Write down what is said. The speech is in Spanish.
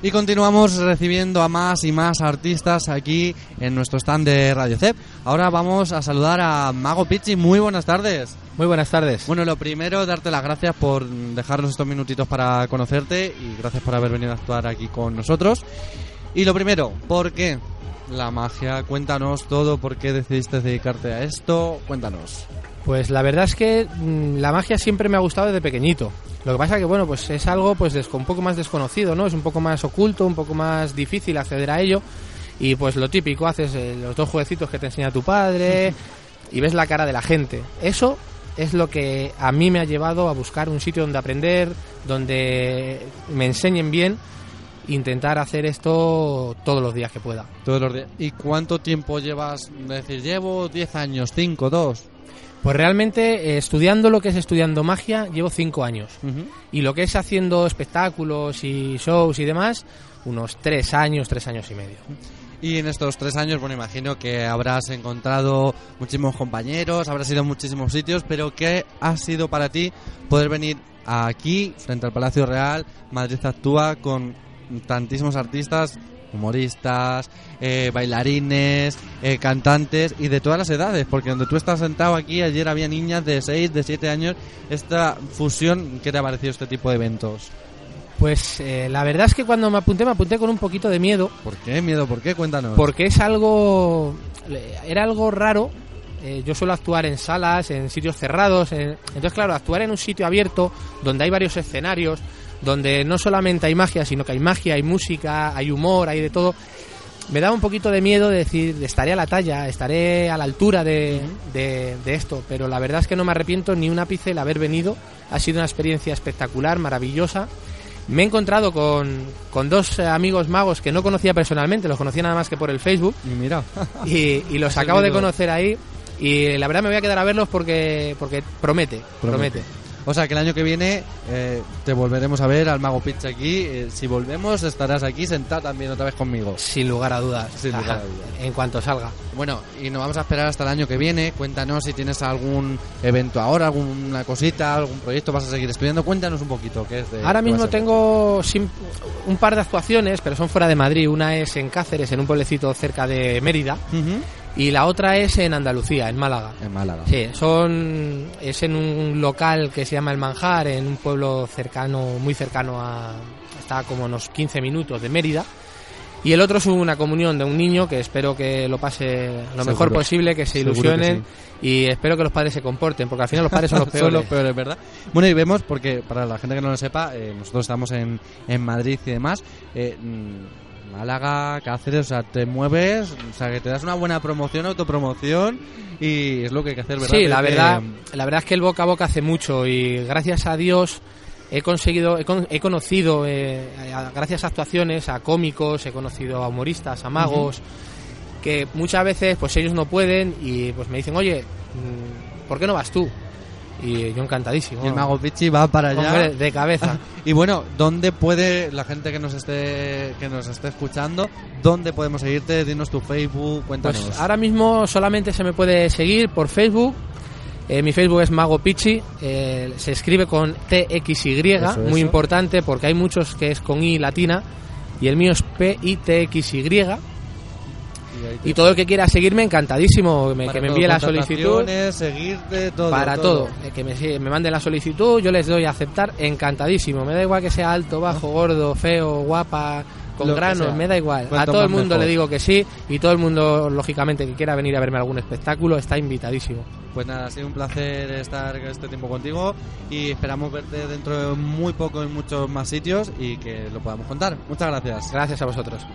Y continuamos recibiendo a más y más artistas aquí en nuestro stand de Radio CEP. Ahora vamos a saludar a Mago Pichi. Muy buenas tardes. Muy buenas tardes. Bueno, lo primero, darte las gracias por dejarnos estos minutitos para conocerte y gracias por haber venido a actuar aquí con nosotros. Y lo primero, ¿por qué la magia? Cuéntanos todo, ¿por qué decidiste dedicarte a esto? Cuéntanos. Pues la verdad es que mm, la magia siempre me ha gustado desde pequeñito. Lo que pasa que bueno, pues es algo pues un poco más desconocido, ¿no? Es un poco más oculto, un poco más difícil acceder a ello. Y pues lo típico, haces eh, los dos jueguecitos que te enseña tu padre y ves la cara de la gente. Eso es lo que a mí me ha llevado a buscar un sitio donde aprender, donde me enseñen bien, intentar hacer esto todos los días que pueda. Todos los días. ¿Y cuánto tiempo llevas? Es decir, llevo 10 años, 5, 2. Pues realmente eh, estudiando lo que es estudiando magia llevo cinco años. Y lo que es haciendo espectáculos y shows y demás, unos tres años, tres años y medio. Y en estos tres años, bueno, imagino que habrás encontrado muchísimos compañeros, habrás ido a muchísimos sitios, pero ¿qué ha sido para ti poder venir aquí, frente al Palacio Real, Madrid actúa con tantísimos artistas, humoristas, eh, bailarines, eh, cantantes y de todas las edades? Porque donde tú estás sentado aquí, ayer había niñas de 6, de 7 años. Esta fusión, ¿qué te ha parecido este tipo de eventos? Pues eh, la verdad es que cuando me apunté, me apunté con un poquito de miedo, ¿Por qué miedo? ¿Por qué? Cuéntanos. porque es algo. Era algo raro. Eh, yo suelo actuar en salas, en sitios cerrados. en- entonces, claro, actuar en un sitio abierto, donde hay varios escenarios, donde no solamente hay magia, sino que hay magia, hay música, hay humor, hay de todo. Me daba un poquito de miedo de decir, estaré a la talla, estaré a la altura de, de- de esto, pero la verdad es que no me arrepiento ni un ápice el haber venido. Ha sido una experiencia espectacular, maravillosa. Me he encontrado con, con dos amigos magos que no conocía personalmente, los conocía nada más que por el Facebook Y mira. y, y los acabo de conocer ahí y la verdad me voy a quedar a verlos porque, porque promete, promete. O sea que el año que viene eh, te volveremos a ver al Mago Pitch aquí. Eh, si volvemos, estarás aquí sentado también otra vez conmigo. Sin lugar a dudas. Sin lugar a dudas. En cuanto salga. Bueno, y nos vamos a esperar hasta el año que viene. Cuéntanos si tienes algún evento ahora, alguna cosita, algún proyecto, vas a seguir estudiando. Cuéntanos un poquito qué es de. Ahora mismo tengo un par de actuaciones, pero son fuera de Madrid. Una es en Cáceres, en un pueblecito cerca de Mérida, Ujú. Y la otra es en Andalucía, en Málaga. En Málaga. Sí, son es en un local que se llama El Manjar, en un pueblo cercano, muy cercano a está como unos 15 minutos de Mérida. Y el otro es una comunión de un niño que espero que lo pase lo Seguro. mejor posible, que se que ilusionen y espero que los padres se comporten, porque al final los padres son los Son peores. los peores, ¿verdad? Bueno, y vemos, porque para la gente que no lo sepa, eh, nosotros estamos en, en Madrid y demás. eh, Málaga, Cáceres, o sea, te mueves, o sea, que te das una buena promoción, autopromoción, y es lo que hay que hacer, ¿verdad? Sí, la que- verdad, la verdad es que el boca a boca hace mucho y gracias a Dios he conseguido, he, con- he conocido, eh, a- gracias a actuaciones, a cómicos, he conocido a humoristas, a magos, que muchas veces pues ellos no pueden y pues me dicen, oye, mm, ¿por qué no vas tú? Y yo encantadísimo. Y el mago Pichi va para allá. Hombre, de cabeza. Y bueno, ¿dónde puede la gente que nos esté que nos esté escuchando, dónde podemos seguirte? Dinos tu Facebook, cuéntanos. Pues ahora mismo solamente se me puede seguir por Facebook. Eh, mi Facebook es Mago Pichi, eh, se escribe con TXY, Eso, muy eso. importante porque hay muchos que es con I latina y el mío es PITXY. Y todo el que quiera seguirme, encantadísimo, me- que me envíe la solicitud. seguirte, todo. Para todo, eh, que me, me mande la solicitud, yo les doy a aceptar, encantadísimo. Me da igual que sea alto, bajo, gordo, feo, guapa, con Lo granos, me da igual. A todo el mundo mejor. le digo que sí y todo el mundo, lógicamente, que quiera venir a verme algún espectáculo, está invitadísimo. Pues nada, ha sido un placer estar este tiempo contigo y esperamos verte dentro de muy poco en muchos más sitios y que lo podamos contar. Muchas gracias. Gracias a vosotros.